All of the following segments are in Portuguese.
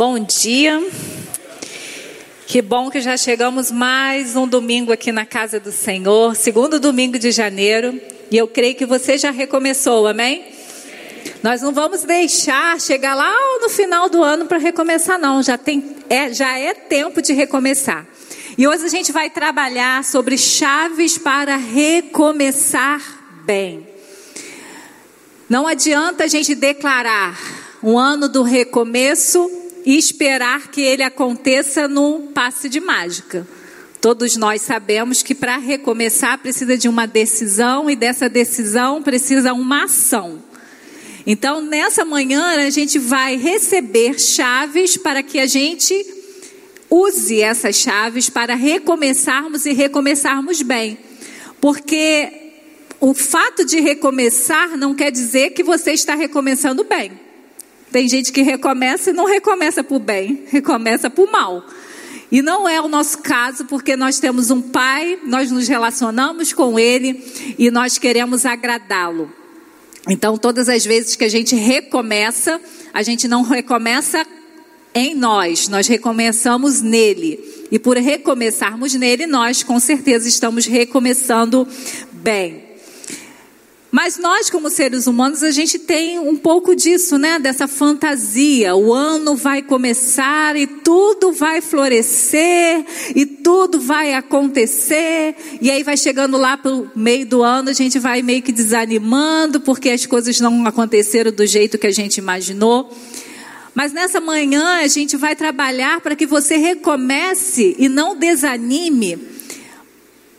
Bom dia. Que bom que já chegamos mais um domingo aqui na casa do Senhor, segundo domingo de janeiro, e eu creio que você já recomeçou, amém? Nós não vamos deixar chegar lá no final do ano para recomeçar, não. Já, tem, é, já é tempo de recomeçar. E hoje a gente vai trabalhar sobre chaves para recomeçar bem. Não adianta a gente declarar um ano do recomeço e esperar que ele aconteça no passe de mágica. Todos nós sabemos que para recomeçar precisa de uma decisão e dessa decisão precisa uma ação. Então, nessa manhã, a gente vai receber chaves para que a gente use essas chaves para recomeçarmos e recomeçarmos bem. Porque o fato de recomeçar não quer dizer que você está recomeçando bem. Tem gente que recomeça e não recomeça por bem, recomeça por mal. E não é o nosso caso, porque nós temos um pai, nós nos relacionamos com ele e nós queremos agradá-lo. Então, todas as vezes que a gente recomeça, a gente não recomeça em nós, nós recomeçamos nele. E por recomeçarmos nele, nós com certeza estamos recomeçando bem. Mas nós, como seres humanos, a gente tem um pouco disso, né? Dessa fantasia. O ano vai começar e tudo vai florescer e tudo vai acontecer. E aí vai chegando lá pro meio do ano, a gente vai meio que desanimando porque as coisas não aconteceram do jeito que a gente imaginou. Mas nessa manhã a gente vai trabalhar para que você recomece e não desanime,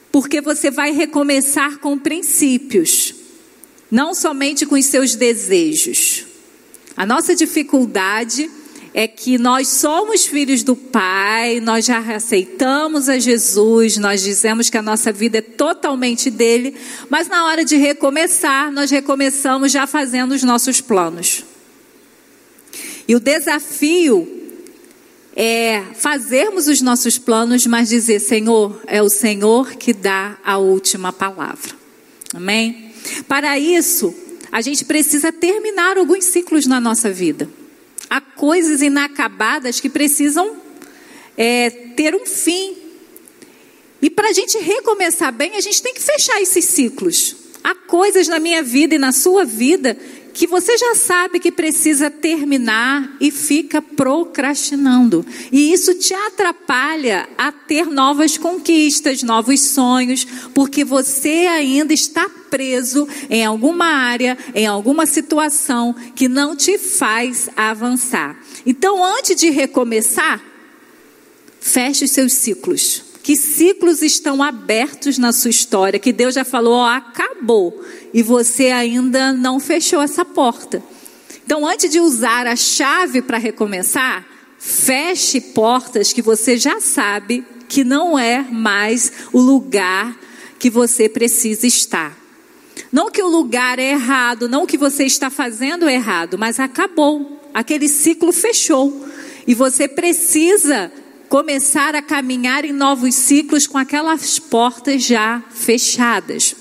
porque você vai recomeçar com princípios não somente com os seus desejos. A nossa dificuldade é que nós somos filhos do Pai, nós já aceitamos a Jesus, nós dizemos que a nossa vida é totalmente dele, mas na hora de recomeçar, nós recomeçamos já fazendo os nossos planos. E o desafio é fazermos os nossos planos, mas dizer: Senhor, é o Senhor que dá a última palavra. Amém? Para isso, a gente precisa terminar alguns ciclos na nossa vida. Há coisas inacabadas que precisam é, ter um fim. E para a gente recomeçar bem, a gente tem que fechar esses ciclos. Há coisas na minha vida e na sua vida que você já sabe que precisa terminar e fica procrastinando. E isso te atrapalha a ter novas conquistas, novos sonhos, porque você ainda está preso em alguma área, em alguma situação que não te faz avançar. Então, antes de recomeçar, feche os seus ciclos. Que ciclos estão abertos na sua história, que Deus já falou, ó, acabou, e você ainda não fechou essa porta. Então, antes de usar a chave para recomeçar, feche portas que você já sabe que não é mais o lugar que você precisa estar. Não que o lugar é errado, não que você está fazendo errado, mas acabou. Aquele ciclo fechou. E você precisa começar a caminhar em novos ciclos com aquelas portas já fechadas.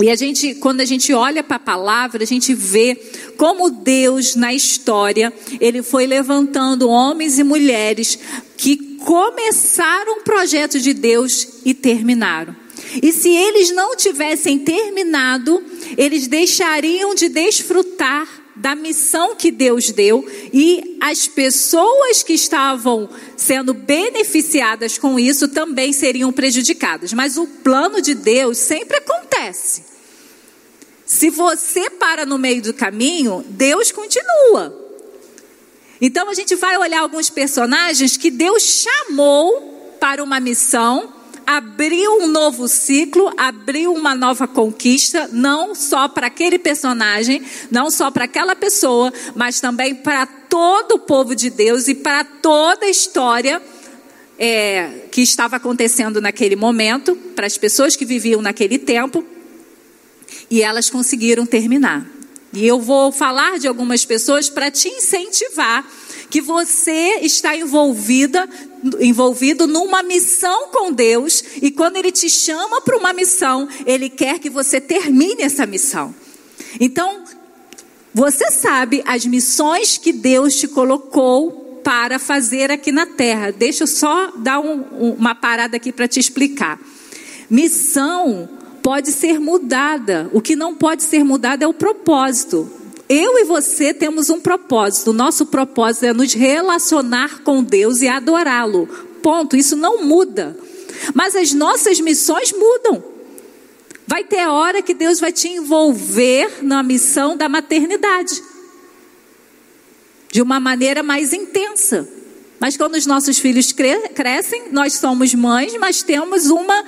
E a gente, quando a gente olha para a palavra, a gente vê como Deus na história, ele foi levantando homens e mulheres que começaram o projeto de Deus e terminaram. E se eles não tivessem terminado, eles deixariam de desfrutar da missão que Deus deu e as pessoas que estavam sendo beneficiadas com isso também seriam prejudicadas. Mas o plano de Deus sempre acontece. Se você para no meio do caminho, Deus continua. Então a gente vai olhar alguns personagens que Deus chamou para uma missão abriu um novo ciclo, abriu uma nova conquista, não só para aquele personagem, não só para aquela pessoa, mas também para todo o povo de Deus e para toda a história é, que estava acontecendo naquele momento, para as pessoas que viviam naquele tempo, e elas conseguiram terminar. E eu vou falar de algumas pessoas para te incentivar que você está envolvida, envolvido numa missão com Deus, e quando Ele te chama para uma missão, Ele quer que você termine essa missão. Então, você sabe as missões que Deus te colocou para fazer aqui na terra. Deixa eu só dar um, uma parada aqui para te explicar. Missão pode ser mudada, o que não pode ser mudado é o propósito. Eu e você temos um propósito. O nosso propósito é nos relacionar com Deus e adorá-lo. Ponto. Isso não muda. Mas as nossas missões mudam. Vai ter hora que Deus vai te envolver na missão da maternidade. De uma maneira mais intensa. Mas quando os nossos filhos cre crescem, nós somos mães, mas temos uma,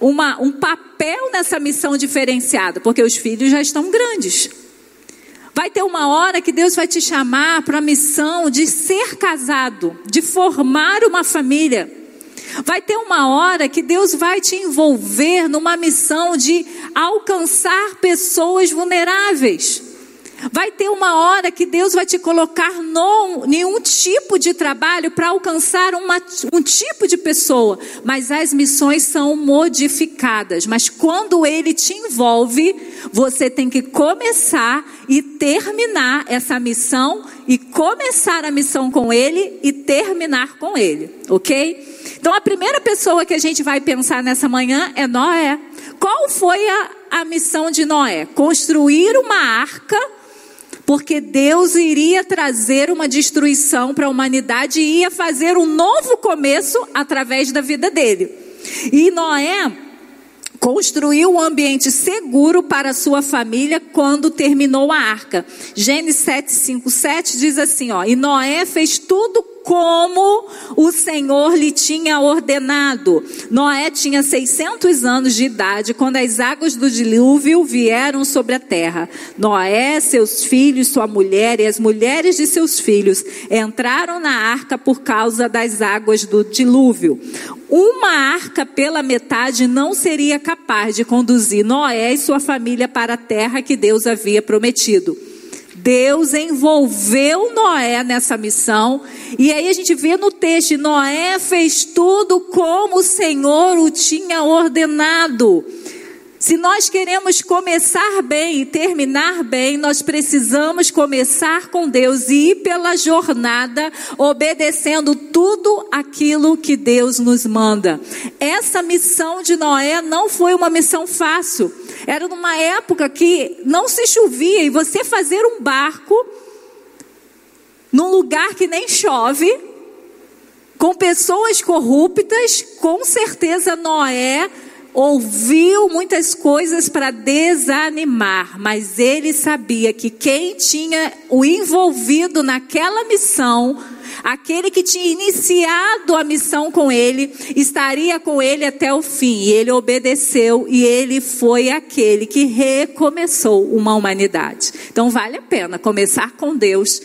uma, um papel nessa missão diferenciada, porque os filhos já estão grandes. Vai ter uma hora que Deus vai te chamar para a missão de ser casado, de formar uma família. Vai ter uma hora que Deus vai te envolver numa missão de alcançar pessoas vulneráveis. Vai ter uma hora que Deus vai te colocar em um tipo de trabalho para alcançar uma, um tipo de pessoa, mas as missões são modificadas. Mas quando Ele te envolve, você tem que começar e terminar essa missão, e começar a missão com Ele e terminar com Ele, ok? Então a primeira pessoa que a gente vai pensar nessa manhã é Noé. Qual foi a, a missão de Noé? Construir uma arca porque Deus iria trazer uma destruição para a humanidade e ia fazer um novo começo através da vida dele. E Noé construiu um ambiente seguro para sua família quando terminou a arca. Gênesis 7, 5, 7 diz assim, ó, e Noé fez tudo como o Senhor lhe tinha ordenado. Noé tinha 600 anos de idade quando as águas do dilúvio vieram sobre a terra. Noé, seus filhos, sua mulher e as mulheres de seus filhos entraram na arca por causa das águas do dilúvio. Uma arca pela metade não seria capaz de conduzir Noé e sua família para a terra que Deus havia prometido. Deus envolveu Noé nessa missão. E aí a gente vê no texto: Noé fez tudo como o Senhor o tinha ordenado. Se nós queremos começar bem e terminar bem, nós precisamos começar com Deus e ir pela jornada obedecendo tudo aquilo que Deus nos manda. Essa missão de Noé não foi uma missão fácil. Era numa época que não se chovia e você fazer um barco num lugar que nem chove, com pessoas corruptas, com certeza Noé ouviu muitas coisas para desanimar, mas ele sabia que quem tinha o envolvido naquela missão, aquele que tinha iniciado a missão com ele, estaria com ele até o fim. E ele obedeceu e ele foi aquele que recomeçou uma humanidade. Então vale a pena começar com Deus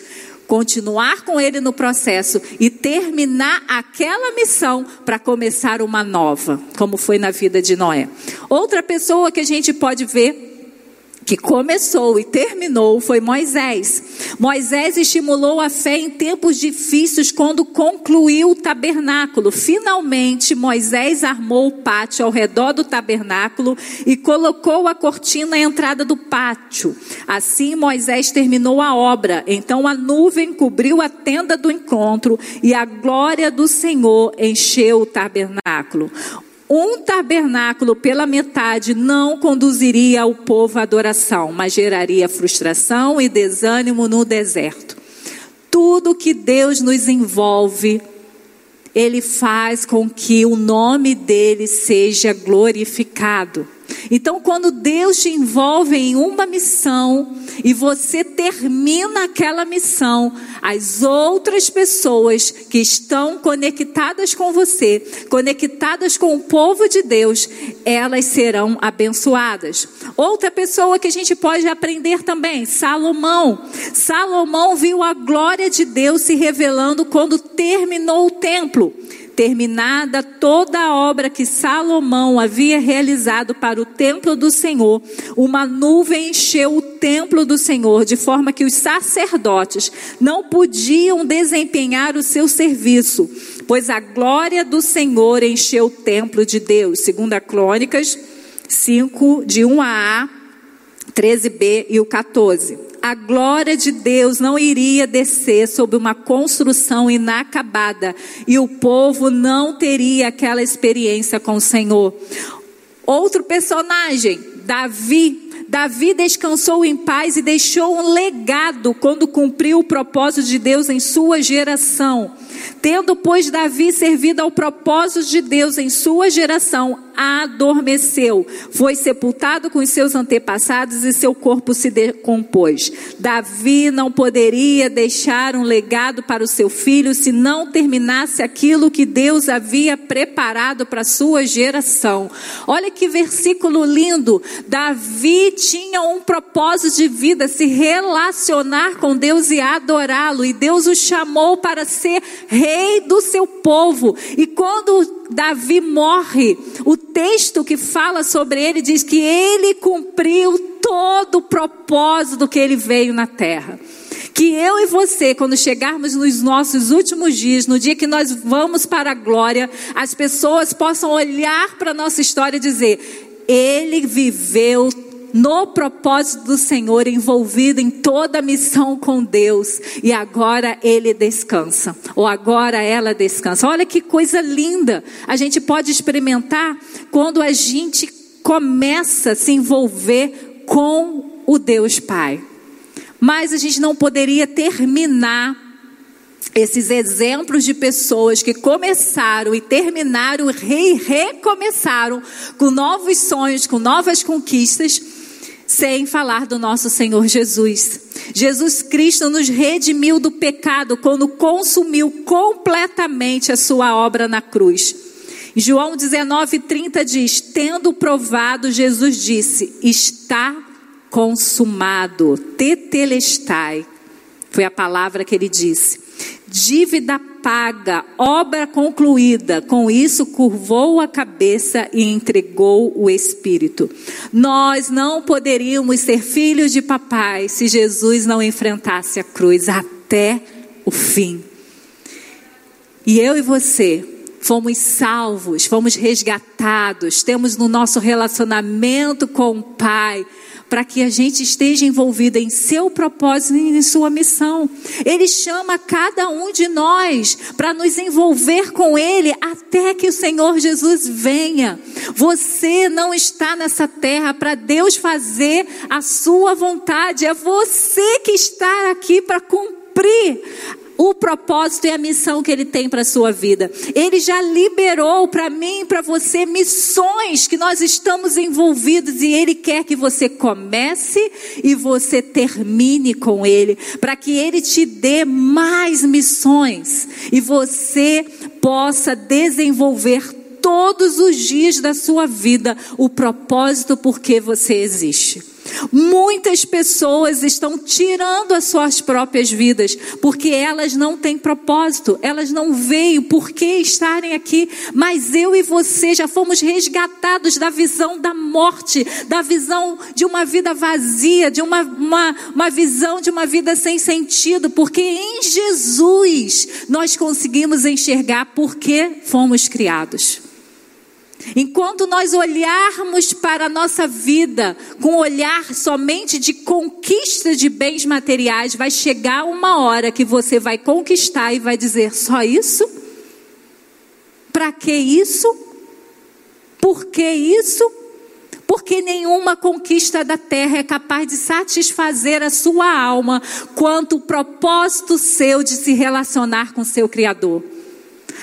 continuar com ele no processo e terminar aquela missão para começar uma nova, como foi na vida de Noé. Outra pessoa que a gente pode ver que começou e terminou foi Moisés. Moisés estimulou a fé em tempos difíceis quando concluiu o tabernáculo. Finalmente, Moisés armou o pátio ao redor do tabernáculo e colocou a cortina à entrada do pátio. Assim, Moisés terminou a obra. Então, a nuvem cobriu a tenda do encontro e a glória do Senhor encheu o tabernáculo. Um tabernáculo pela metade não conduziria o povo à adoração, mas geraria frustração e desânimo no deserto. Tudo que Deus nos envolve, Ele faz com que o nome dele seja glorificado. Então, quando Deus te envolve em uma missão e você termina aquela missão, as outras pessoas que estão conectadas com você, conectadas com o povo de Deus, elas serão abençoadas. Outra pessoa que a gente pode aprender também, Salomão. Salomão viu a glória de Deus se revelando quando terminou o templo. Terminada toda a obra que Salomão havia realizado para o templo do Senhor, uma nuvem encheu o templo do Senhor, de forma que os sacerdotes não podiam desempenhar o seu serviço, pois a glória do Senhor encheu o templo de Deus. Segunda Crônicas 5, de 1 a A, 13b e o 14. A glória de Deus não iria descer sobre uma construção inacabada e o povo não teria aquela experiência com o Senhor. Outro personagem, Davi, Davi descansou em paz e deixou um legado quando cumpriu o propósito de Deus em sua geração. Tendo, pois, Davi servido ao propósito de Deus em sua geração, adormeceu, foi sepultado com os seus antepassados e seu corpo se decompôs. Davi não poderia deixar um legado para o seu filho se não terminasse aquilo que Deus havia preparado para a sua geração. Olha que versículo lindo. Davi tinha um propósito de vida, se relacionar com Deus e adorá-lo, e Deus o chamou para ser rei do seu povo. E quando Davi morre, o texto que fala sobre ele diz que ele cumpriu todo o propósito que ele veio na terra. Que eu e você, quando chegarmos nos nossos últimos dias, no dia que nós vamos para a glória, as pessoas possam olhar para a nossa história e dizer: ele viveu no propósito do Senhor, envolvido em toda a missão com Deus, e agora ele descansa, ou agora ela descansa. Olha que coisa linda a gente pode experimentar quando a gente começa a se envolver com o Deus Pai. Mas a gente não poderia terminar esses exemplos de pessoas que começaram e terminaram e recomeçaram com novos sonhos, com novas conquistas sem falar do nosso Senhor Jesus. Jesus Cristo nos redimiu do pecado quando consumiu completamente a sua obra na cruz. João 19:30 diz: Tendo provado, Jesus disse: Está consumado, tetelestai. Foi a palavra que ele disse. Dívida paga, obra concluída. Com isso, curvou a cabeça e entregou o Espírito. Nós não poderíamos ser filhos de papai se Jesus não enfrentasse a cruz até o fim. E eu e você fomos salvos, fomos resgatados, temos no nosso relacionamento com o Pai para que a gente esteja envolvido em seu propósito e em sua missão. Ele chama cada um de nós para nos envolver com Ele até que o Senhor Jesus venha. Você não está nessa terra para Deus fazer a sua vontade, é você que está aqui para cumprir o propósito e a missão que ele tem para a sua vida. Ele já liberou para mim e para você missões que nós estamos envolvidos e ele quer que você comece e você termine com ele, para que ele te dê mais missões e você possa desenvolver todos os dias da sua vida o propósito por que você existe. Muitas pessoas estão tirando as suas próprias vidas porque elas não têm propósito, elas não veem por que estarem aqui. Mas eu e você já fomos resgatados da visão da morte, da visão de uma vida vazia, de uma, uma, uma visão de uma vida sem sentido, porque em Jesus nós conseguimos enxergar por que fomos criados. Enquanto nós olharmos para a nossa vida com olhar somente de conquista de bens materiais, vai chegar uma hora que você vai conquistar e vai dizer: só isso? Para que isso? Por que isso? Porque nenhuma conquista da terra é capaz de satisfazer a sua alma quanto o propósito seu de se relacionar com seu Criador.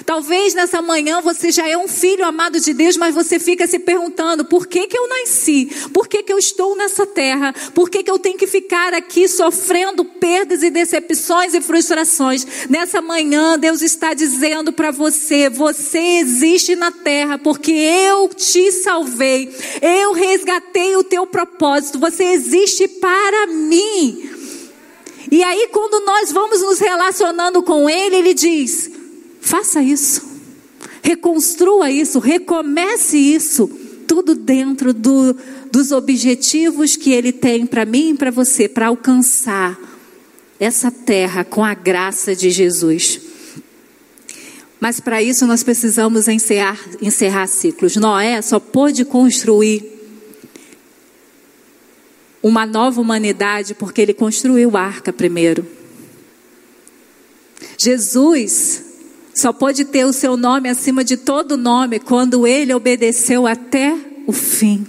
Talvez nessa manhã você já é um filho amado de Deus, mas você fica se perguntando: por que, que eu nasci? Por que, que eu estou nessa terra? Por que, que eu tenho que ficar aqui sofrendo perdas e decepções e frustrações? Nessa manhã, Deus está dizendo para você: você existe na terra porque eu te salvei, eu resgatei o teu propósito, você existe para mim. E aí, quando nós vamos nos relacionando com Ele, Ele diz: Faça isso. Reconstrua isso, recomece isso, tudo dentro do, dos objetivos que Ele tem para mim e para você, para alcançar essa terra com a graça de Jesus. Mas para isso nós precisamos encerrar, encerrar ciclos. Noé só pôde construir uma nova humanidade porque ele construiu a arca primeiro. Jesus só pode ter o seu nome acima de todo nome quando ele obedeceu até o fim.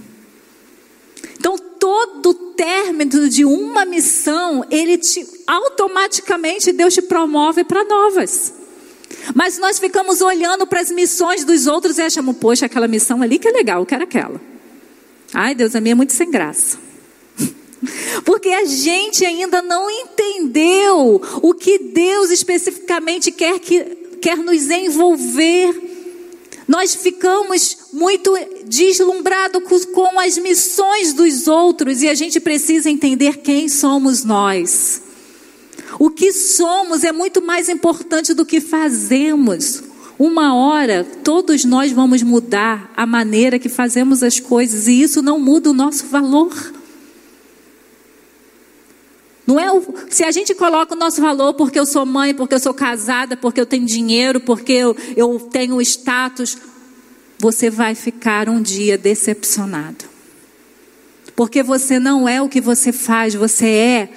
Então, todo término de uma missão, ele te, automaticamente Deus te promove para novas. Mas nós ficamos olhando para as missões dos outros e achamos, poxa, aquela missão ali que é legal, eu quero aquela. Ai, Deus, a minha é muito sem graça. Porque a gente ainda não entendeu o que Deus especificamente quer, que, quer nos envolver. Nós ficamos muito deslumbrados com as missões dos outros e a gente precisa entender quem somos nós. O que somos é muito mais importante do que fazemos. Uma hora, todos nós vamos mudar a maneira que fazemos as coisas e isso não muda o nosso valor. Não é o, se a gente coloca o nosso valor porque eu sou mãe, porque eu sou casada, porque eu tenho dinheiro, porque eu, eu tenho status, você vai ficar um dia decepcionado. Porque você não é o que você faz, você é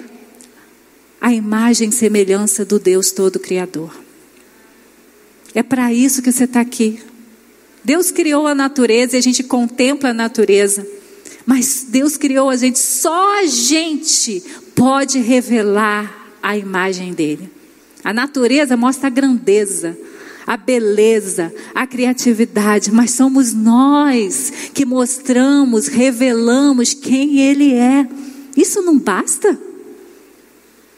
a imagem e semelhança do Deus Todo-Criador. É para isso que você está aqui. Deus criou a natureza e a gente contempla a natureza. Mas Deus criou a gente, só a gente pode revelar a imagem dele. A natureza mostra a grandeza, a beleza, a criatividade, mas somos nós que mostramos, revelamos quem ele é. Isso não basta?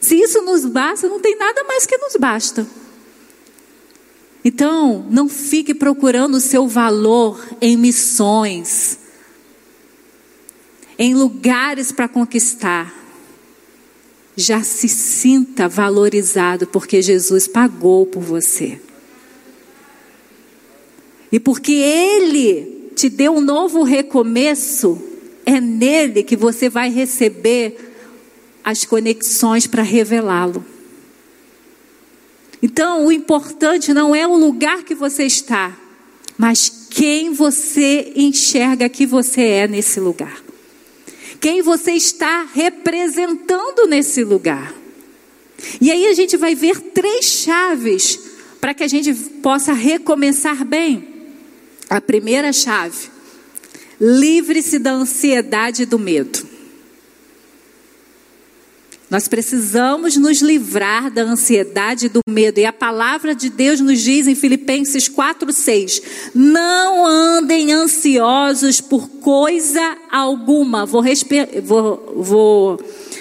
Se isso nos basta, não tem nada mais que nos basta. Então, não fique procurando o seu valor em missões, em lugares para conquistar. Já se sinta valorizado porque Jesus pagou por você. E porque Ele te deu um novo recomeço, é nele que você vai receber as conexões para revelá-lo. Então, o importante não é o lugar que você está, mas quem você enxerga que você é nesse lugar. Quem você está representando nesse lugar. E aí a gente vai ver três chaves para que a gente possa recomeçar bem. A primeira chave: livre-se da ansiedade e do medo. Nós precisamos nos livrar da ansiedade e do medo. E a palavra de Deus nos diz em Filipenses 4:6: Não andem ansiosos por coisa alguma. Vou, vou, vou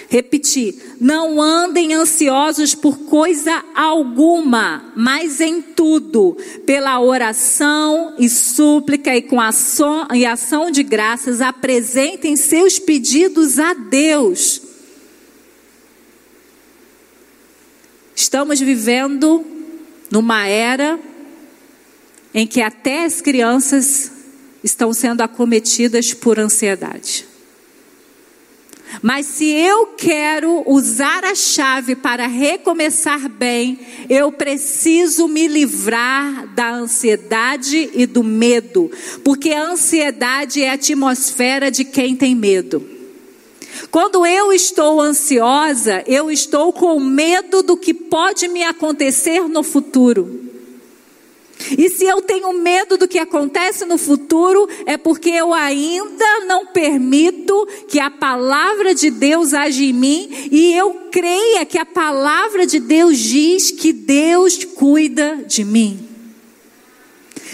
repetir. Não andem ansiosos por coisa alguma, mas em tudo, pela oração e súplica e com ação, e ação de graças, apresentem seus pedidos a Deus Estamos vivendo numa era em que até as crianças estão sendo acometidas por ansiedade. Mas se eu quero usar a chave para recomeçar bem, eu preciso me livrar da ansiedade e do medo, porque a ansiedade é a atmosfera de quem tem medo. Quando eu estou ansiosa, eu estou com medo do que pode me acontecer no futuro. E se eu tenho medo do que acontece no futuro, é porque eu ainda não permito que a palavra de Deus age em mim e eu creia que a palavra de Deus diz que Deus cuida de mim.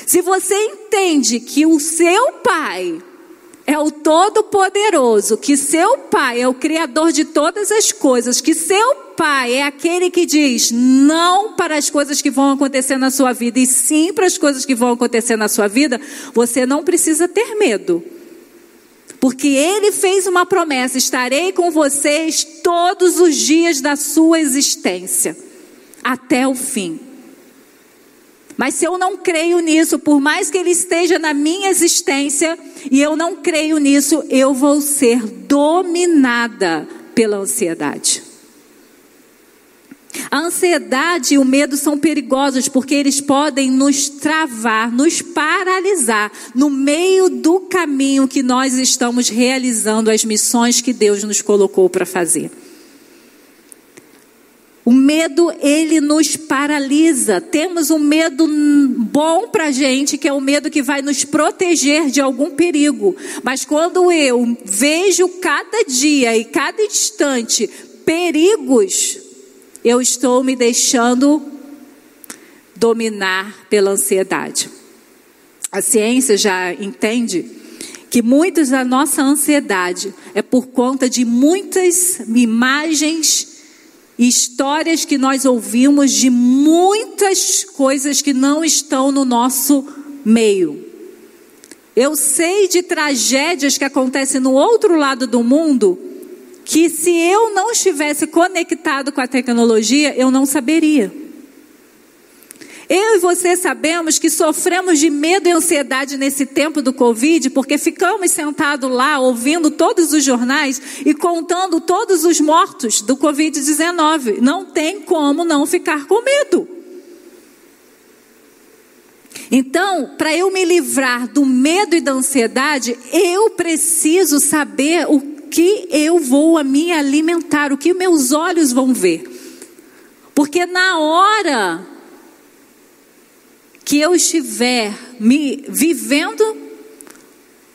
Se você entende que o seu pai é o Todo-Poderoso, que seu Pai é o Criador de todas as coisas, que seu Pai é aquele que diz não para as coisas que vão acontecer na sua vida e sim para as coisas que vão acontecer na sua vida, você não precisa ter medo. Porque ele fez uma promessa: estarei com vocês todos os dias da sua existência, até o fim. Mas se eu não creio nisso, por mais que ele esteja na minha existência, e eu não creio nisso, eu vou ser dominada pela ansiedade. A ansiedade e o medo são perigosos porque eles podem nos travar, nos paralisar no meio do caminho que nós estamos realizando as missões que Deus nos colocou para fazer. O medo, ele nos paralisa. Temos um medo bom para gente, que é o medo que vai nos proteger de algum perigo. Mas quando eu vejo cada dia e cada instante perigos, eu estou me deixando dominar pela ansiedade. A ciência já entende que muitas da nossa ansiedade é por conta de muitas imagens histórias que nós ouvimos de muitas coisas que não estão no nosso meio. Eu sei de tragédias que acontecem no outro lado do mundo que se eu não estivesse conectado com a tecnologia, eu não saberia. Eu e você sabemos que sofremos de medo e ansiedade nesse tempo do Covid, porque ficamos sentados lá ouvindo todos os jornais e contando todos os mortos do Covid-19. Não tem como não ficar com medo. Então, para eu me livrar do medo e da ansiedade, eu preciso saber o que eu vou me alimentar, o que meus olhos vão ver. Porque na hora que eu estiver me vivendo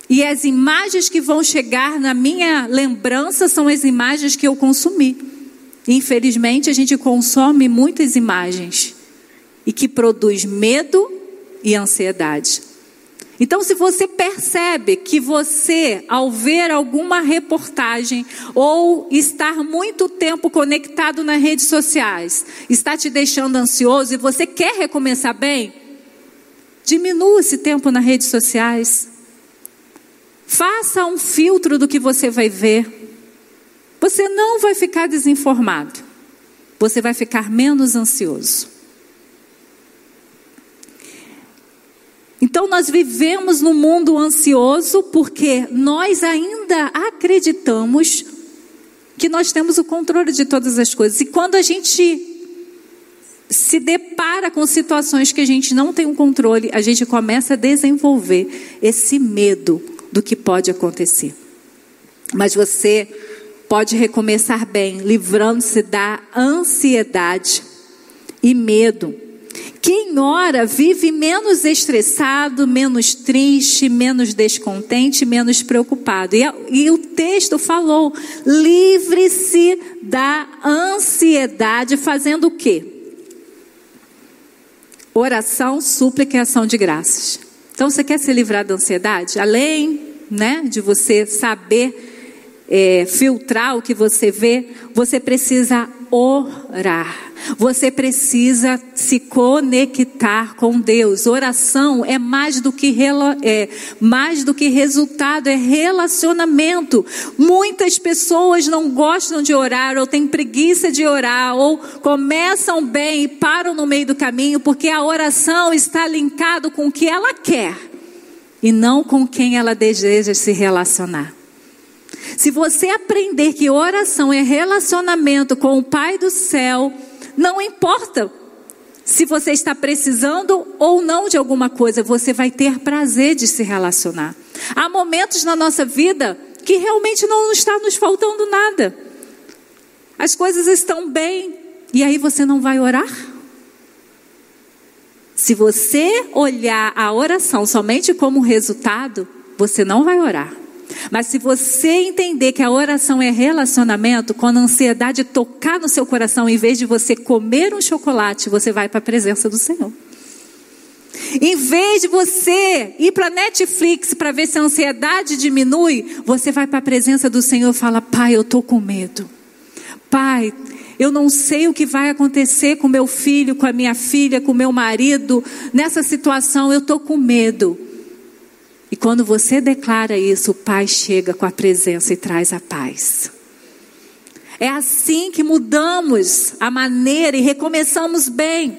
e as imagens que vão chegar na minha lembrança são as imagens que eu consumi. Infelizmente, a gente consome muitas imagens e que produz medo e ansiedade. Então, se você percebe que você, ao ver alguma reportagem ou estar muito tempo conectado nas redes sociais, está te deixando ansioso e você quer recomeçar bem, Diminua esse tempo nas redes sociais. Faça um filtro do que você vai ver. Você não vai ficar desinformado. Você vai ficar menos ansioso. Então, nós vivemos num mundo ansioso porque nós ainda acreditamos que nós temos o controle de todas as coisas. E quando a gente se depara com situações que a gente não tem um controle, a gente começa a desenvolver esse medo do que pode acontecer. Mas você pode recomeçar bem, livrando-se da ansiedade e medo. Quem ora vive menos estressado, menos triste, menos descontente, menos preocupado. E, e o texto falou: livre-se da ansiedade, fazendo o quê? Oração, súplica e ação de graças. Então, você quer se livrar da ansiedade? Além né, de você saber é, filtrar o que você vê, você precisa orar. Você precisa se conectar com Deus. Oração é mais do que é, mais do que resultado, é relacionamento. Muitas pessoas não gostam de orar ou têm preguiça de orar ou começam bem e param no meio do caminho porque a oração está linkado com o que ela quer e não com quem ela deseja se relacionar. Se você aprender que oração é relacionamento com o Pai do céu, não importa se você está precisando ou não de alguma coisa, você vai ter prazer de se relacionar. Há momentos na nossa vida que realmente não está nos faltando nada. As coisas estão bem e aí você não vai orar? Se você olhar a oração somente como resultado, você não vai orar. Mas se você entender que a oração é relacionamento, quando a ansiedade tocar no seu coração, em vez de você comer um chocolate, você vai para a presença do Senhor. Em vez de você ir para Netflix para ver se a ansiedade diminui, você vai para a presença do Senhor e fala: Pai, eu estou com medo. Pai, eu não sei o que vai acontecer com meu filho, com a minha filha, com meu marido. Nessa situação, eu estou com medo. E quando você declara isso, o Pai chega com a presença e traz a paz. É assim que mudamos a maneira e recomeçamos bem.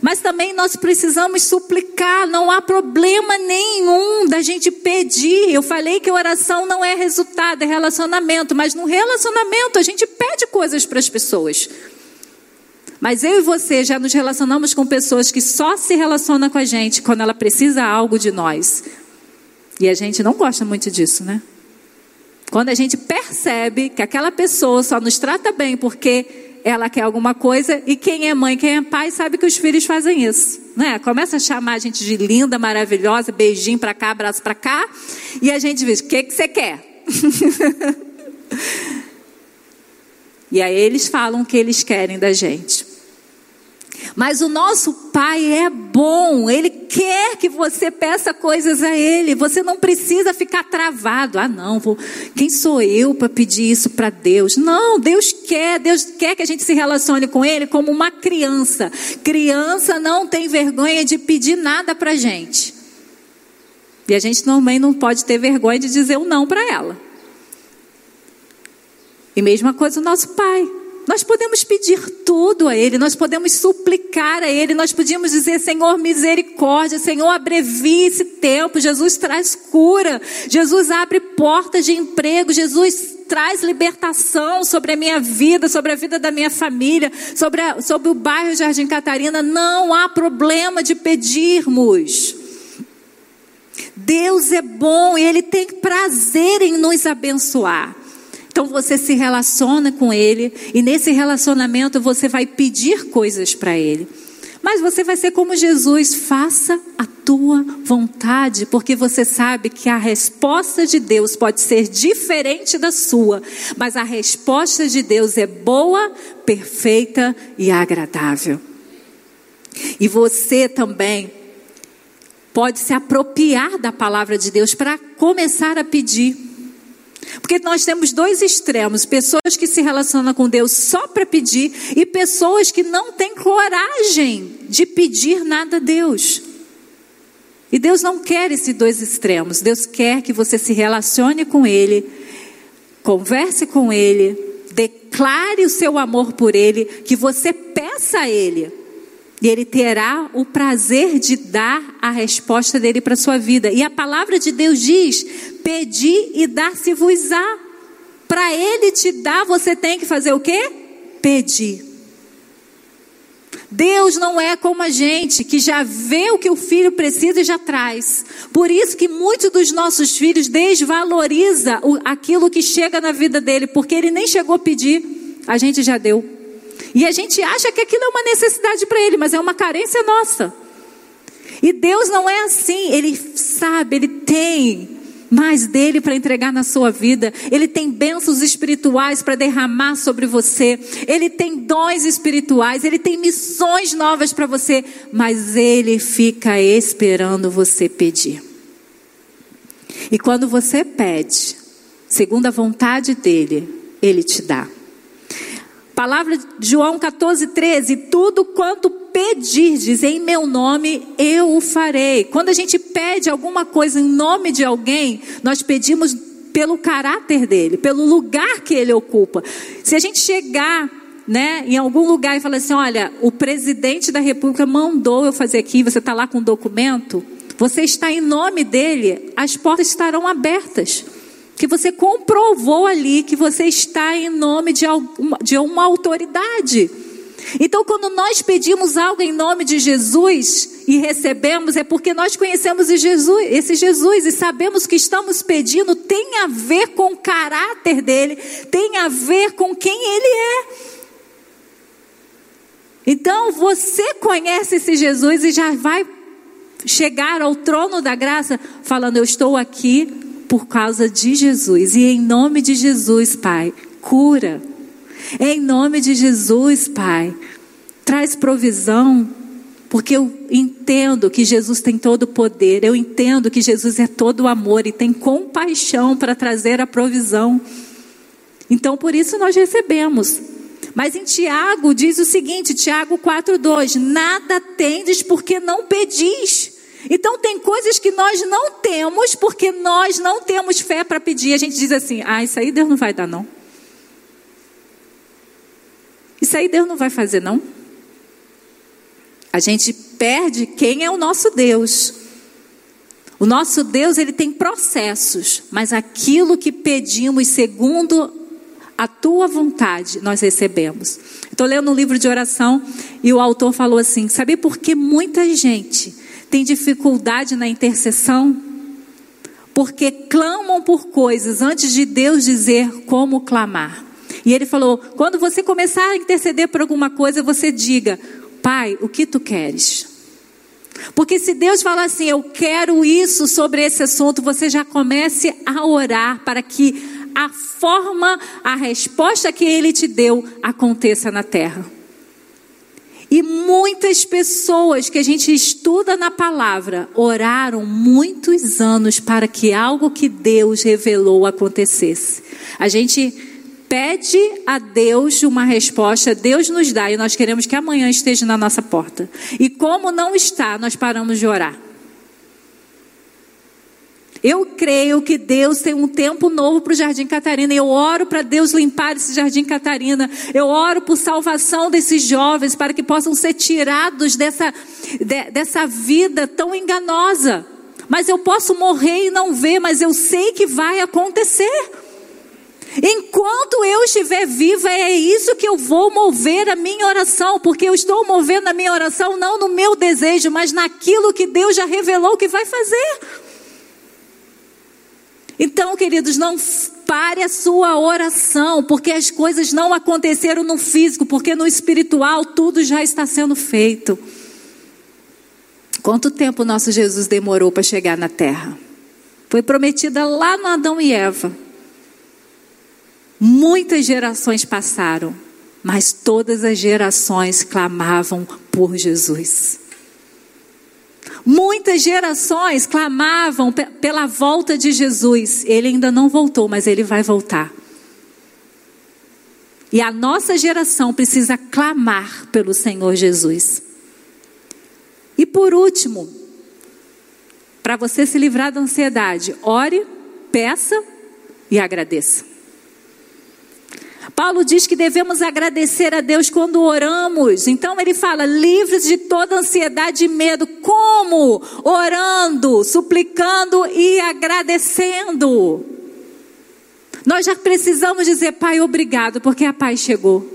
Mas também nós precisamos suplicar, não há problema nenhum da gente pedir. Eu falei que oração não é resultado, é relacionamento, mas no relacionamento a gente pede coisas para as pessoas. Mas eu e você já nos relacionamos com pessoas que só se relacionam com a gente quando ela precisa algo de nós. E a gente não gosta muito disso, né? Quando a gente percebe que aquela pessoa só nos trata bem porque ela quer alguma coisa e quem é mãe, quem é pai sabe que os filhos fazem isso, né? Começa a chamar a gente de linda, maravilhosa, beijinho para cá, abraço para cá, e a gente diz: "O que que você quer?" e aí eles falam o que eles querem da gente. Mas o nosso Pai é bom, Ele quer que você peça coisas a Ele. Você não precisa ficar travado. Ah, não, vou... quem sou eu para pedir isso para Deus? Não, Deus quer, Deus quer que a gente se relacione com Ele como uma criança. Criança não tem vergonha de pedir nada para gente. E a gente também não pode ter vergonha de dizer o um não para ela. E mesma coisa o nosso Pai. Nós podemos pedir tudo a Ele, nós podemos suplicar a Ele, nós podemos dizer: Senhor, misericórdia, Senhor, abrevie esse tempo. Jesus traz cura, Jesus abre portas de emprego, Jesus traz libertação sobre a minha vida, sobre a vida da minha família, sobre, a, sobre o bairro Jardim Catarina. Não há problema de pedirmos. Deus é bom e Ele tem prazer em nos abençoar. Então você se relaciona com ele e nesse relacionamento você vai pedir coisas para ele. Mas você vai ser como Jesus, faça a tua vontade, porque você sabe que a resposta de Deus pode ser diferente da sua, mas a resposta de Deus é boa, perfeita e agradável. E você também pode se apropriar da palavra de Deus para começar a pedir. Porque nós temos dois extremos: pessoas que se relacionam com Deus só para pedir e pessoas que não têm coragem de pedir nada a Deus. E Deus não quer esses dois extremos. Deus quer que você se relacione com Ele, converse com Ele, declare o seu amor por Ele, que você peça a Ele. E Ele terá o prazer de dar a resposta dele para a sua vida. E a palavra de Deus diz: Pedi e dar-se-vos-á. Para Ele te dar, você tem que fazer o quê? Pedir. Deus não é como a gente, que já vê o que o filho precisa e já traz. Por isso que muitos dos nossos filhos desvaloriza aquilo que chega na vida dele, porque ele nem chegou a pedir, a gente já deu. E a gente acha que aquilo é uma necessidade para ele, mas é uma carência nossa. E Deus não é assim, ele sabe, ele tem mais dele para entregar na sua vida. Ele tem bênçãos espirituais para derramar sobre você. Ele tem dons espirituais, ele tem missões novas para você, mas ele fica esperando você pedir. E quando você pede, segundo a vontade dele, ele te dá. Palavra de João 14, 13: Tudo quanto pedirdes em meu nome, eu o farei. Quando a gente pede alguma coisa em nome de alguém, nós pedimos pelo caráter dele, pelo lugar que ele ocupa. Se a gente chegar né, em algum lugar e falar assim: olha, o presidente da república mandou eu fazer aqui, você está lá com o documento, você está em nome dele, as portas estarão abertas que você comprovou ali que você está em nome de, alguma, de uma autoridade. Então, quando nós pedimos algo em nome de Jesus e recebemos, é porque nós conhecemos esse Jesus e sabemos que estamos pedindo tem a ver com o caráter dele, tem a ver com quem ele é. Então, você conhece esse Jesus e já vai chegar ao trono da graça falando: Eu estou aqui por causa de Jesus. E em nome de Jesus, Pai, cura. Em nome de Jesus, Pai, traz provisão. Porque eu entendo que Jesus tem todo o poder, eu entendo que Jesus é todo o amor e tem compaixão para trazer a provisão. Então, por isso nós recebemos. Mas em Tiago diz o seguinte, Tiago 4:2, nada tendes porque não pedis. Então tem coisas que nós não temos porque nós não temos fé para pedir. A gente diz assim: "Ah, isso aí Deus não vai dar não". Isso aí Deus não vai fazer não. A gente perde quem é o nosso Deus. O nosso Deus, ele tem processos, mas aquilo que pedimos segundo a tua vontade nós recebemos. Estou lendo um livro de oração e o autor falou assim: sabe por que muita gente tem dificuldade na intercessão? Porque clamam por coisas antes de Deus dizer como clamar. E ele falou: quando você começar a interceder por alguma coisa, você diga: Pai, o que tu queres? Porque se Deus falar assim, eu quero isso sobre esse assunto, você já comece a orar para que a forma, a resposta que ele te deu aconteça na terra. E muitas pessoas que a gente estuda na palavra oraram muitos anos para que algo que Deus revelou acontecesse. A gente pede a Deus uma resposta, Deus nos dá e nós queremos que amanhã esteja na nossa porta. E como não está, nós paramos de orar. Eu creio que Deus tem um tempo novo para o Jardim Catarina. Eu oro para Deus limpar esse Jardim Catarina. Eu oro por salvação desses jovens para que possam ser tirados dessa, de, dessa vida tão enganosa. Mas eu posso morrer e não ver, mas eu sei que vai acontecer. Enquanto eu estiver viva, é isso que eu vou mover a minha oração, porque eu estou movendo a minha oração não no meu desejo, mas naquilo que Deus já revelou que vai fazer. Então, queridos, não pare a sua oração, porque as coisas não aconteceram no físico, porque no espiritual tudo já está sendo feito. Quanto tempo nosso Jesus demorou para chegar na terra? Foi prometida lá no Adão e Eva. Muitas gerações passaram, mas todas as gerações clamavam por Jesus. Muitas gerações clamavam pela volta de Jesus. Ele ainda não voltou, mas ele vai voltar. E a nossa geração precisa clamar pelo Senhor Jesus. E por último, para você se livrar da ansiedade, ore, peça e agradeça. Paulo diz que devemos agradecer a Deus quando oramos. Então ele fala: livres de toda ansiedade e medo. Como? Orando, suplicando e agradecendo. Nós já precisamos dizer, Pai, obrigado, porque a paz chegou.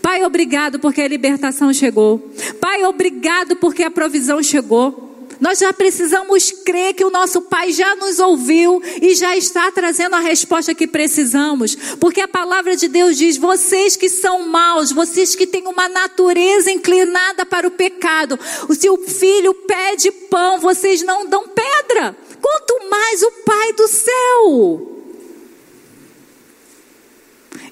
Pai, obrigado porque a libertação chegou. Pai, obrigado porque a provisão chegou. Nós já precisamos crer que o nosso Pai já nos ouviu e já está trazendo a resposta que precisamos, porque a palavra de Deus diz: vocês que são maus, vocês que têm uma natureza inclinada para o pecado, se o filho pede pão, vocês não dão pedra, quanto mais o Pai do céu.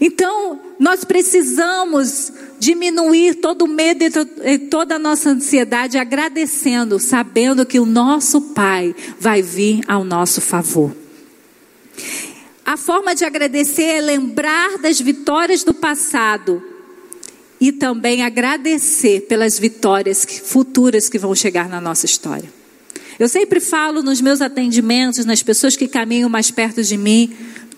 Então, nós precisamos diminuir todo o medo e toda a nossa ansiedade, agradecendo, sabendo que o nosso Pai vai vir ao nosso favor. A forma de agradecer é lembrar das vitórias do passado e também agradecer pelas vitórias futuras que vão chegar na nossa história. Eu sempre falo nos meus atendimentos, nas pessoas que caminham mais perto de mim,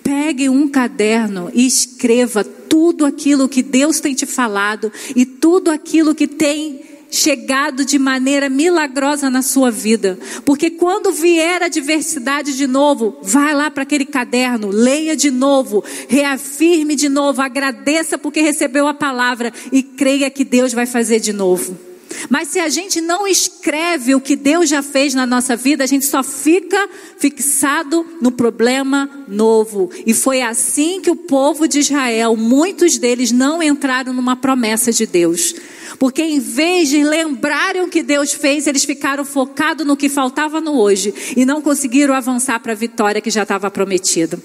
Pegue um caderno e escreva tudo aquilo que Deus tem te falado e tudo aquilo que tem chegado de maneira milagrosa na sua vida. Porque quando vier a adversidade de novo, vai lá para aquele caderno, leia de novo, reafirme de novo, agradeça porque recebeu a palavra e creia que Deus vai fazer de novo. Mas se a gente não escreve o que Deus já fez na nossa vida, a gente só fica fixado no problema novo. E foi assim que o povo de Israel, muitos deles não entraram numa promessa de Deus. Porque em vez de lembrarem o que Deus fez, eles ficaram focados no que faltava no hoje e não conseguiram avançar para a vitória que já estava prometida.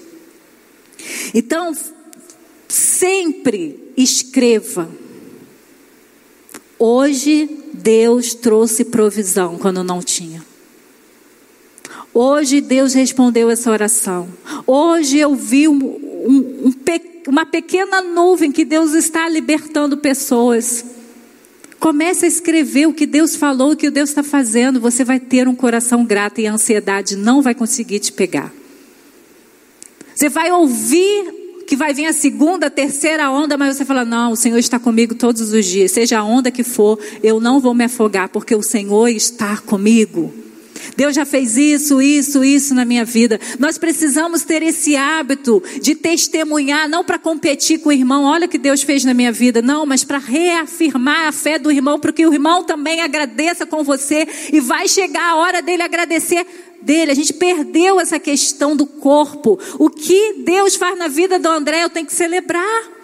Então, sempre escreva. Hoje Deus trouxe provisão quando não tinha. Hoje Deus respondeu essa oração. Hoje eu vi um, um, um, uma pequena nuvem que Deus está libertando pessoas. Comece a escrever o que Deus falou, o que Deus está fazendo. Você vai ter um coração grato e a ansiedade não vai conseguir te pegar. Você vai ouvir que vai vir a segunda, a terceira onda, mas você fala: não, o Senhor está comigo todos os dias, seja a onda que for, eu não vou me afogar, porque o Senhor está comigo. Deus já fez isso, isso, isso na minha vida. Nós precisamos ter esse hábito de testemunhar, não para competir com o irmão, olha o que Deus fez na minha vida, não, mas para reafirmar a fé do irmão, para que o irmão também agradeça com você e vai chegar a hora dele agradecer dele. A gente perdeu essa questão do corpo. O que Deus faz na vida do André, eu tenho que celebrar.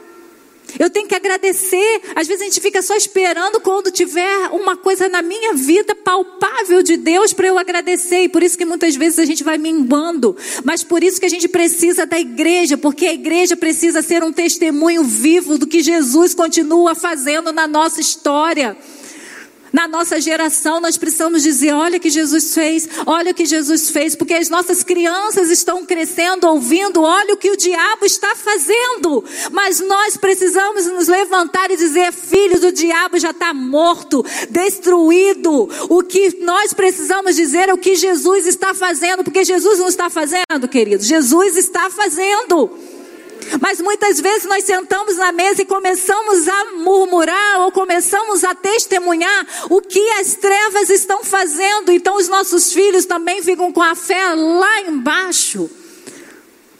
Eu tenho que agradecer. Às vezes a gente fica só esperando quando tiver uma coisa na minha vida palpável de Deus para eu agradecer. E por isso que muitas vezes a gente vai minguando. Mas por isso que a gente precisa da igreja, porque a igreja precisa ser um testemunho vivo do que Jesus continua fazendo na nossa história. Na nossa geração, nós precisamos dizer: olha o que Jesus fez, olha o que Jesus fez, porque as nossas crianças estão crescendo, ouvindo, olha o que o diabo está fazendo. Mas nós precisamos nos levantar e dizer: filhos, o diabo já está morto, destruído. O que nós precisamos dizer é o que Jesus está fazendo, porque Jesus não está fazendo, queridos, Jesus está fazendo. Mas muitas vezes nós sentamos na mesa e começamos a murmurar ou começamos a testemunhar o que as trevas estão fazendo. Então os nossos filhos também ficam com a fé lá embaixo.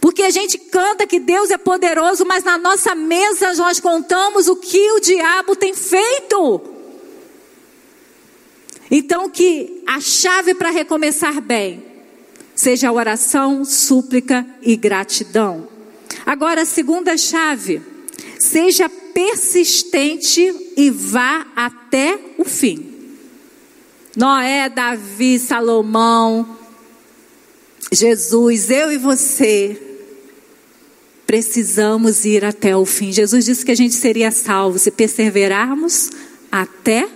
Porque a gente canta que Deus é poderoso, mas na nossa mesa nós contamos o que o diabo tem feito. Então que a chave para recomeçar bem seja a oração, súplica e gratidão. Agora, a segunda chave: seja persistente e vá até o fim. Noé, Davi, Salomão, Jesus, eu e você precisamos ir até o fim. Jesus disse que a gente seria salvo se perseverarmos até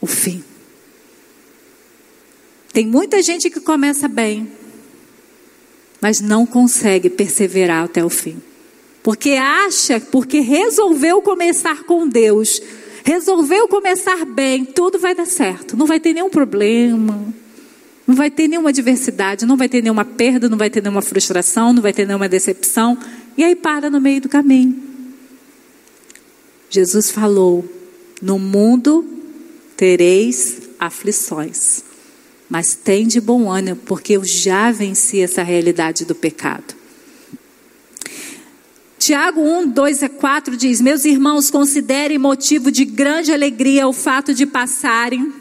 o fim. Tem muita gente que começa bem, mas não consegue perseverar até o fim. Porque acha, porque resolveu começar com Deus, resolveu começar bem, tudo vai dar certo, não vai ter nenhum problema, não vai ter nenhuma adversidade, não vai ter nenhuma perda, não vai ter nenhuma frustração, não vai ter nenhuma decepção, e aí para no meio do caminho. Jesus falou: No mundo tereis aflições. Mas tem de bom ânimo, porque eu já venci essa realidade do pecado. Tiago 1, 2 a 4 diz: Meus irmãos, considerem motivo de grande alegria o fato de passarem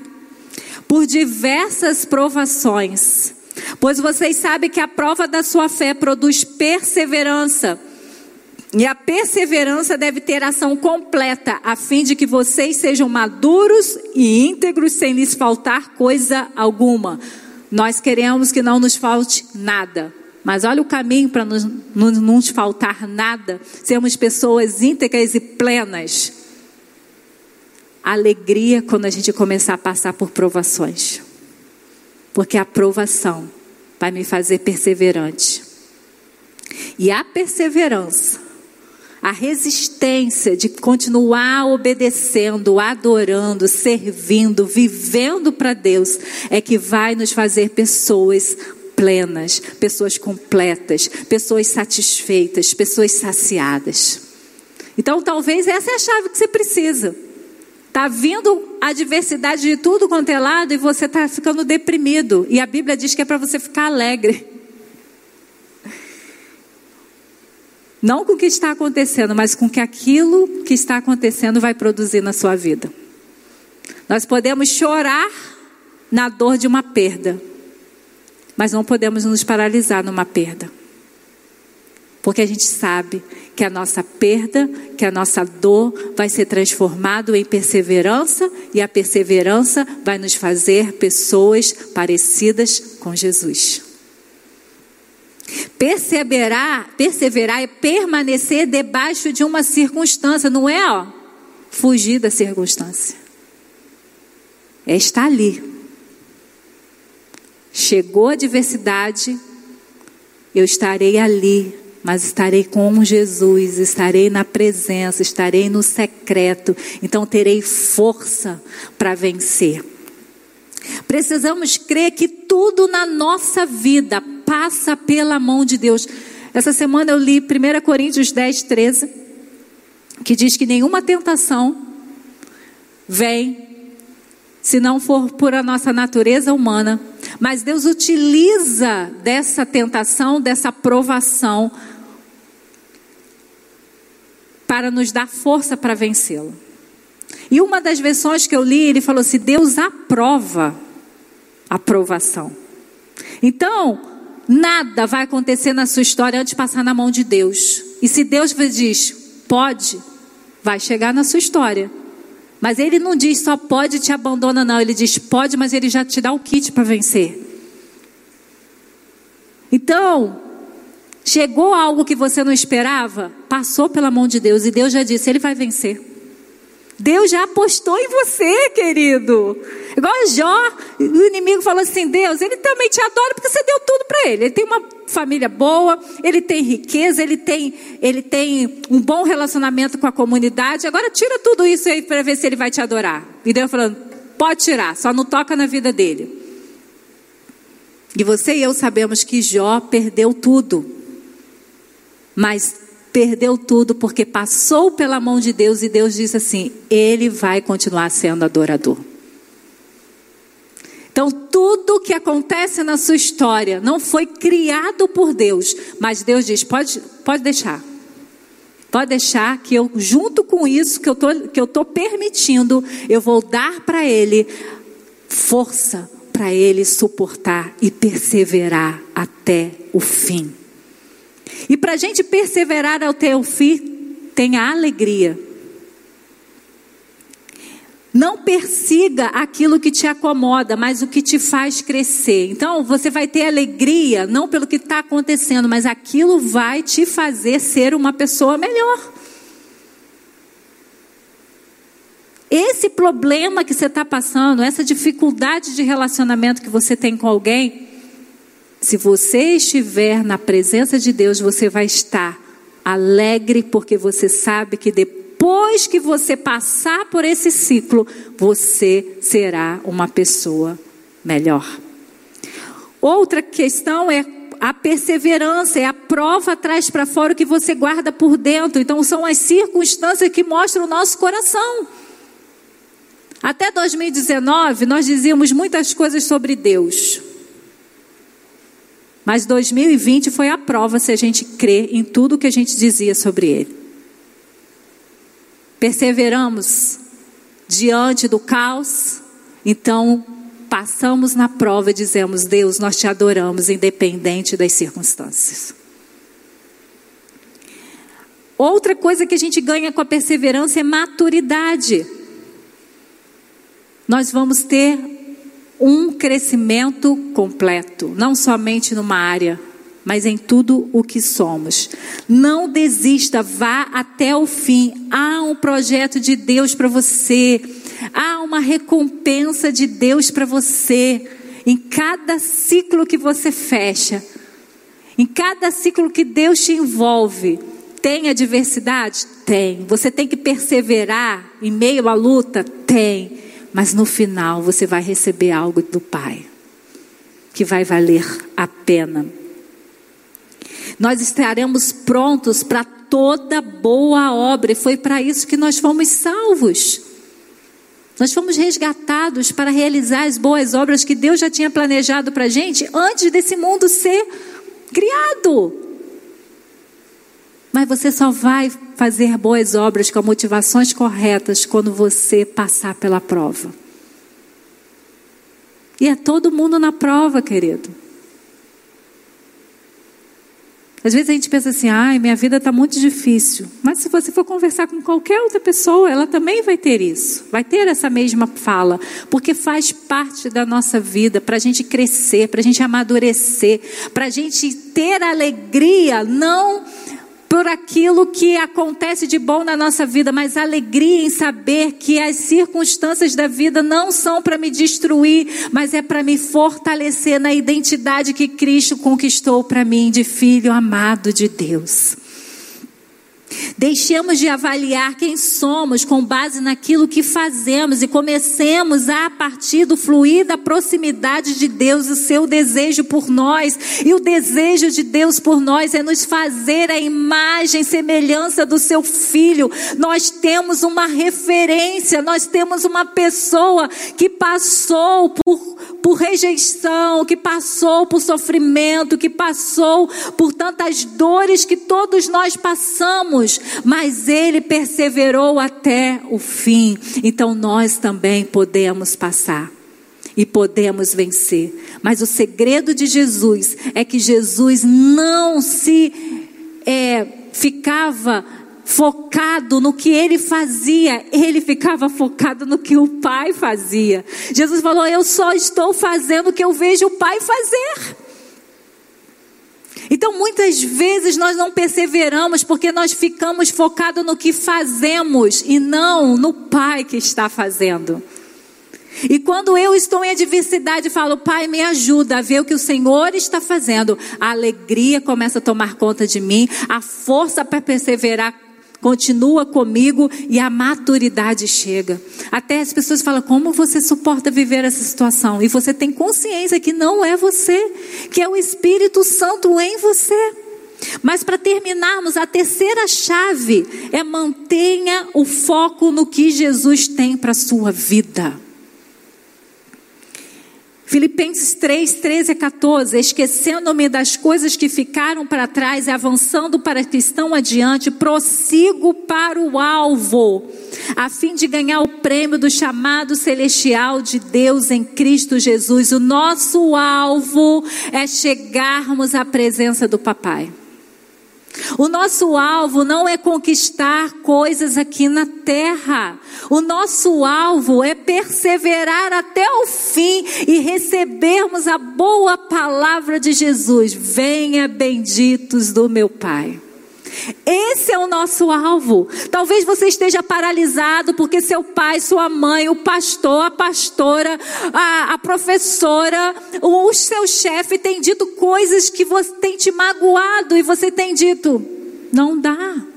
por diversas provações, pois vocês sabem que a prova da sua fé produz perseverança. E a perseverança deve ter ação completa, a fim de que vocês sejam maduros e íntegros, sem lhes faltar coisa alguma. Nós queremos que não nos falte nada. Mas olha o caminho para não nos faltar nada, sermos pessoas íntegras e plenas. Alegria quando a gente começar a passar por provações, porque a provação vai me fazer perseverante. E a perseverança a resistência de continuar obedecendo, adorando, servindo, vivendo para Deus, é que vai nos fazer pessoas plenas, pessoas completas, pessoas satisfeitas, pessoas saciadas. Então, talvez essa é a chave que você precisa. Está vindo a diversidade de tudo quanto é lado e você está ficando deprimido. E a Bíblia diz que é para você ficar alegre. Não com o que está acontecendo, mas com que aquilo que está acontecendo vai produzir na sua vida. Nós podemos chorar na dor de uma perda, mas não podemos nos paralisar numa perda. Porque a gente sabe que a nossa perda, que a nossa dor vai ser transformado em perseverança e a perseverança vai nos fazer pessoas parecidas com Jesus. Perseverar, perseverar é permanecer debaixo de uma circunstância, não é ó, fugir da circunstância. É estar ali. Chegou a adversidade, eu estarei ali, mas estarei com Jesus, estarei na presença, estarei no secreto, então terei força para vencer. Precisamos crer que tudo na nossa vida passa pela mão de Deus. Essa semana eu li 1 Coríntios 10, 13, que diz que nenhuma tentação vem se não for por a nossa natureza humana. Mas Deus utiliza dessa tentação, dessa provação, para nos dar força para vencê-lo. E uma das versões que eu li, ele falou assim: Deus aprova a provação. Então, nada vai acontecer na sua história antes de passar na mão de Deus. E se Deus diz, pode, vai chegar na sua história. Mas ele não diz só pode te abandona, não. Ele diz pode, mas ele já te dá o kit para vencer. Então, chegou algo que você não esperava, passou pela mão de Deus e Deus já disse: ele vai vencer. Deus já apostou em você, querido. Igual Jó, o inimigo falou assim: Deus, ele também te adora porque você deu tudo para ele. Ele tem uma família boa, ele tem riqueza, ele tem, ele tem um bom relacionamento com a comunidade. Agora tira tudo isso aí para ver se ele vai te adorar. E Deus falando: pode tirar, só não toca na vida dele. E você e eu sabemos que Jó perdeu tudo. Mas perdeu tudo porque passou pela mão de Deus e Deus disse assim: ele vai continuar sendo adorador. Então, tudo que acontece na sua história não foi criado por Deus, mas Deus diz: pode, pode deixar. Pode deixar que eu, junto com isso que eu tô, que eu tô permitindo, eu vou dar para ele força para ele suportar e perseverar até o fim. E para a gente perseverar até o fim, tenha alegria. Não persiga aquilo que te acomoda, mas o que te faz crescer. Então, você vai ter alegria, não pelo que está acontecendo, mas aquilo vai te fazer ser uma pessoa melhor. Esse problema que você está passando, essa dificuldade de relacionamento que você tem com alguém, se você estiver na presença de Deus, você vai estar alegre, porque você sabe que depois que você passar por esse ciclo, você será uma pessoa melhor. Outra questão é a perseverança, é a prova atrás para fora o que você guarda por dentro. Então, são as circunstâncias que mostram o nosso coração. Até 2019, nós dizíamos muitas coisas sobre Deus. Mas 2020 foi a prova se a gente crê em tudo que a gente dizia sobre ele. Perseveramos diante do caos, então passamos na prova e dizemos: Deus, nós te adoramos, independente das circunstâncias. Outra coisa que a gente ganha com a perseverança é maturidade. Nós vamos ter um crescimento completo, não somente numa área, mas em tudo o que somos. Não desista, vá até o fim. Há um projeto de Deus para você, há uma recompensa de Deus para você. Em cada ciclo que você fecha, em cada ciclo que Deus te envolve, tem adversidade? Tem. Você tem que perseverar em meio à luta? Tem mas no final você vai receber algo do Pai que vai valer a pena. Nós estaremos prontos para toda boa obra, e foi para isso que nós fomos salvos. Nós fomos resgatados para realizar as boas obras que Deus já tinha planejado para a gente antes desse mundo ser criado. Mas você só vai fazer boas obras com motivações corretas quando você passar pela prova. E é todo mundo na prova, querido. Às vezes a gente pensa assim, ai, minha vida está muito difícil. Mas se você for conversar com qualquer outra pessoa, ela também vai ter isso. Vai ter essa mesma fala. Porque faz parte da nossa vida, para a gente crescer, para a gente amadurecer, para a gente ter alegria, não por aquilo que acontece de bom na nossa vida, mas alegria em saber que as circunstâncias da vida não são para me destruir, mas é para me fortalecer na identidade que Cristo conquistou para mim de filho amado de Deus. Deixemos de avaliar quem somos com base naquilo que fazemos e comecemos a, partir do fluir da proximidade de Deus, o seu desejo por nós. E o desejo de Deus por nós é nos fazer a imagem, semelhança do seu filho. Nós temos uma referência, nós temos uma pessoa que passou por por rejeição, que passou por sofrimento, que passou por tantas dores que todos nós passamos, mas ele perseverou até o fim. Então nós também podemos passar e podemos vencer. Mas o segredo de Jesus é que Jesus não se é, ficava focado no que ele fazia, ele ficava focado no que o Pai fazia. Jesus falou: Eu só estou fazendo o que eu vejo o Pai fazer. Então, muitas vezes nós não perseveramos porque nós ficamos focados no que fazemos e não no Pai que está fazendo. E quando eu estou em adversidade, falo, Pai, me ajuda a ver o que o Senhor está fazendo. A alegria começa a tomar conta de mim, a força para perseverar continua comigo e a maturidade chega. Até as pessoas falam: como você suporta viver essa situação? E você tem consciência que não é você, que é o Espírito Santo em você. Mas para terminarmos, a terceira chave é mantenha o foco no que Jesus tem para a sua vida. Filipenses 3, 13 a 14, esquecendo-me das coisas que ficaram para trás e avançando para que estão adiante, prossigo para o alvo, a fim de ganhar o prêmio do chamado celestial de Deus em Cristo Jesus. O nosso alvo é chegarmos à presença do Papai. O nosso alvo não é conquistar coisas aqui na terra. O nosso alvo é perseverar até o fim e recebermos a boa palavra de Jesus. Venha, benditos do meu Pai. Esse é o nosso alvo. Talvez você esteja paralisado porque seu pai, sua mãe, o pastor, a pastora, a, a professora, o, o seu chefe tem dito coisas que você tem te magoado e você tem dito: não dá.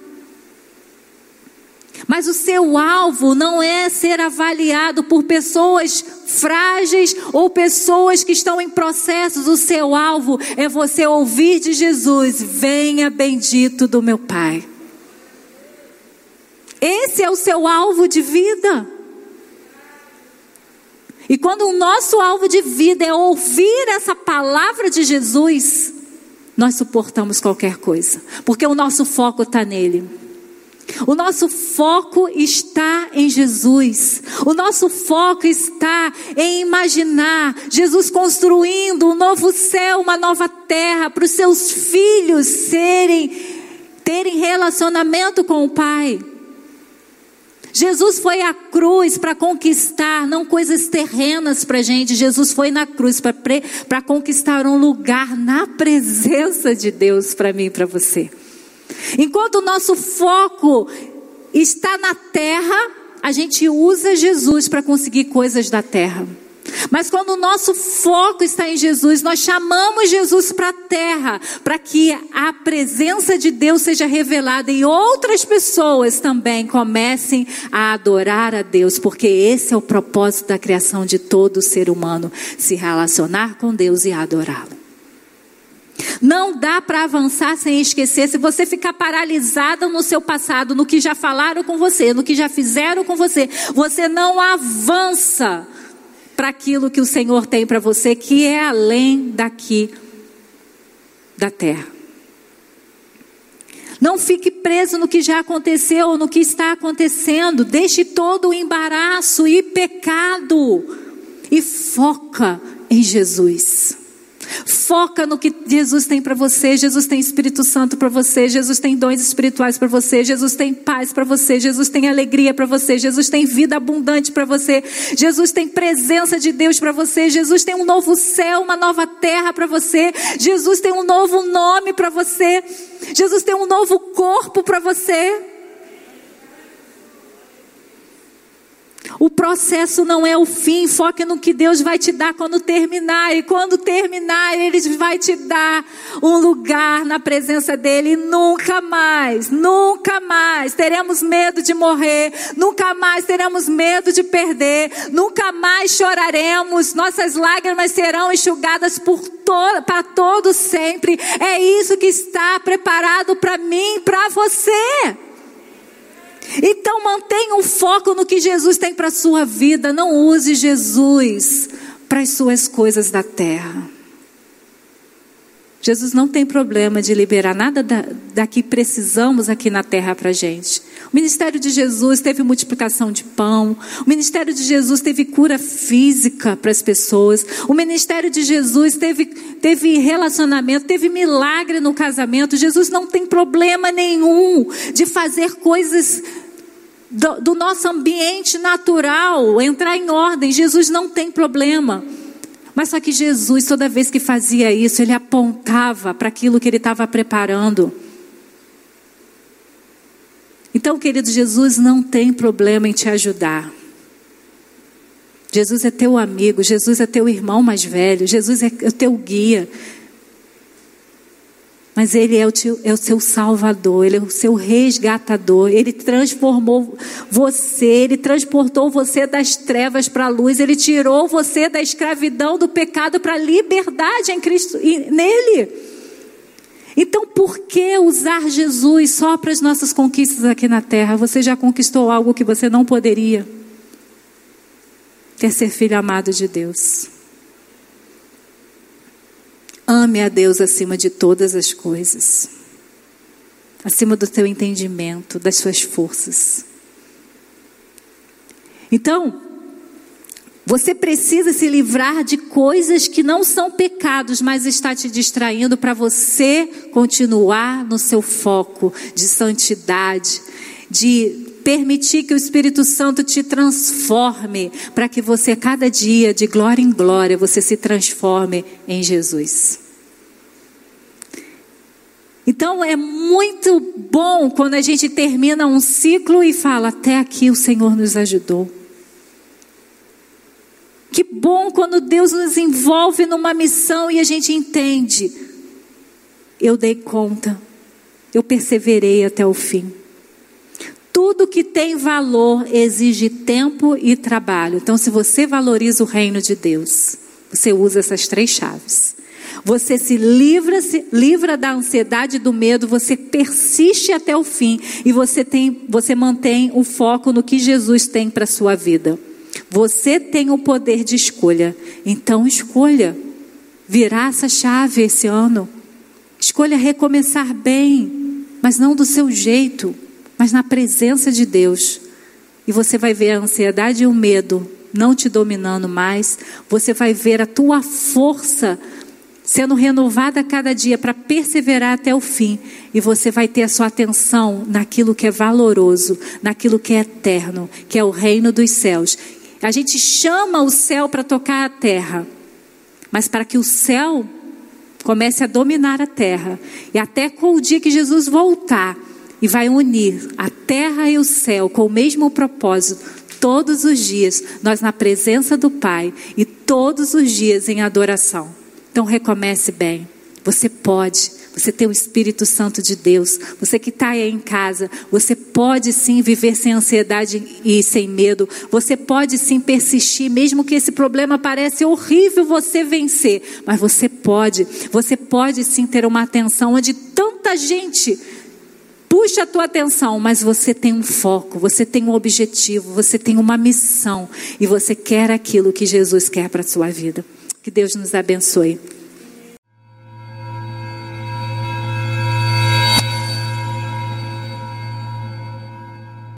Mas o seu alvo não é ser avaliado por pessoas frágeis ou pessoas que estão em processos. O seu alvo é você ouvir de Jesus: Venha bendito do meu Pai. Esse é o seu alvo de vida. E quando o nosso alvo de vida é ouvir essa palavra de Jesus, nós suportamos qualquer coisa, porque o nosso foco está nele. O nosso foco está em Jesus. O nosso foco está em imaginar Jesus construindo um novo céu, uma nova terra para os seus filhos serem terem relacionamento com o Pai. Jesus foi à cruz para conquistar, não coisas terrenas para gente. Jesus foi na cruz para conquistar um lugar na presença de Deus para mim e para você. Enquanto o nosso foco está na terra, a gente usa Jesus para conseguir coisas da terra. Mas quando o nosso foco está em Jesus, nós chamamos Jesus para a terra, para que a presença de Deus seja revelada e outras pessoas também comecem a adorar a Deus, porque esse é o propósito da criação de todo ser humano: se relacionar com Deus e adorá-lo. Não dá para avançar sem esquecer. Se você ficar paralisada no seu passado, no que já falaram com você, no que já fizeram com você, você não avança para aquilo que o Senhor tem para você, que é além daqui da terra. Não fique preso no que já aconteceu, no que está acontecendo. Deixe todo o embaraço e pecado e foca em Jesus. Foca no que Jesus tem para você. Jesus tem Espírito Santo para você. Jesus tem dons espirituais para você. Jesus tem paz para você. Jesus tem alegria para você. Jesus tem vida abundante para você. Jesus tem presença de Deus para você. Jesus tem um novo céu, uma nova terra para você. Jesus tem um novo nome para você. Jesus tem um novo corpo para você. O processo não é o fim, foque no que Deus vai te dar quando terminar. E quando terminar, Ele vai te dar um lugar na presença dEle. E nunca mais, nunca mais teremos medo de morrer, nunca mais teremos medo de perder, nunca mais choraremos, nossas lágrimas serão enxugadas por to para todo sempre. É isso que está preparado para mim, para você. Então mantenha o foco no que Jesus tem para a sua vida. Não use Jesus para as suas coisas da terra. Jesus não tem problema de liberar nada da, da que precisamos aqui na terra para a gente. O ministério de Jesus teve multiplicação de pão. O ministério de Jesus teve cura física para as pessoas. O ministério de Jesus teve, teve relacionamento, teve milagre no casamento. Jesus não tem problema nenhum de fazer coisas do, do nosso ambiente natural entrar em ordem. Jesus não tem problema. Mas só que Jesus, toda vez que fazia isso, ele apontava para aquilo que ele estava preparando. Então, querido, Jesus não tem problema em te ajudar. Jesus é teu amigo, Jesus é teu irmão mais velho, Jesus é o teu guia. Mas Ele é o, teu, é o seu salvador, Ele é o seu resgatador. Ele transformou você, Ele transportou você das trevas para a luz, Ele tirou você da escravidão, do pecado para a liberdade em Cristo, nele. Então, por que usar Jesus só para as nossas conquistas aqui na terra? Você já conquistou algo que você não poderia? Quer ser filho amado de Deus. Ame a Deus acima de todas as coisas, acima do teu entendimento, das suas forças. Então, você precisa se livrar de coisas que não são pecados, mas está te distraindo para você continuar no seu foco de santidade, de permitir que o Espírito Santo te transforme, para que você, cada dia, de glória em glória, você se transforme em Jesus. Então é muito bom quando a gente termina um ciclo e fala: até aqui o Senhor nos ajudou. Que bom quando Deus nos envolve numa missão e a gente entende. Eu dei conta, eu perseverei até o fim. Tudo que tem valor exige tempo e trabalho. Então, se você valoriza o reino de Deus, você usa essas três chaves. Você se livra, se livra da ansiedade e do medo, você persiste até o fim e você tem, você mantém o foco no que Jesus tem para sua vida. Você tem o poder de escolha. Então escolha virar essa chave esse ano. Escolha recomeçar bem, mas não do seu jeito mas na presença de Deus. E você vai ver a ansiedade e o medo não te dominando mais, você vai ver a tua força sendo renovada a cada dia para perseverar até o fim, e você vai ter a sua atenção naquilo que é valoroso, naquilo que é eterno, que é o reino dos céus. A gente chama o céu para tocar a terra, mas para que o céu comece a dominar a terra, e até com o dia que Jesus voltar, e vai unir a terra e o céu com o mesmo propósito todos os dias, nós na presença do Pai e todos os dias em adoração. Então recomece bem. Você pode, você tem o Espírito Santo de Deus. Você que está aí em casa, você pode sim viver sem ansiedade e sem medo. Você pode sim persistir, mesmo que esse problema pareça horrível você vencer. Mas você pode, você pode sim ter uma atenção onde tanta gente puxa a tua atenção, mas você tem um foco, você tem um objetivo, você tem uma missão e você quer aquilo que Jesus quer para a sua vida. Que Deus nos abençoe.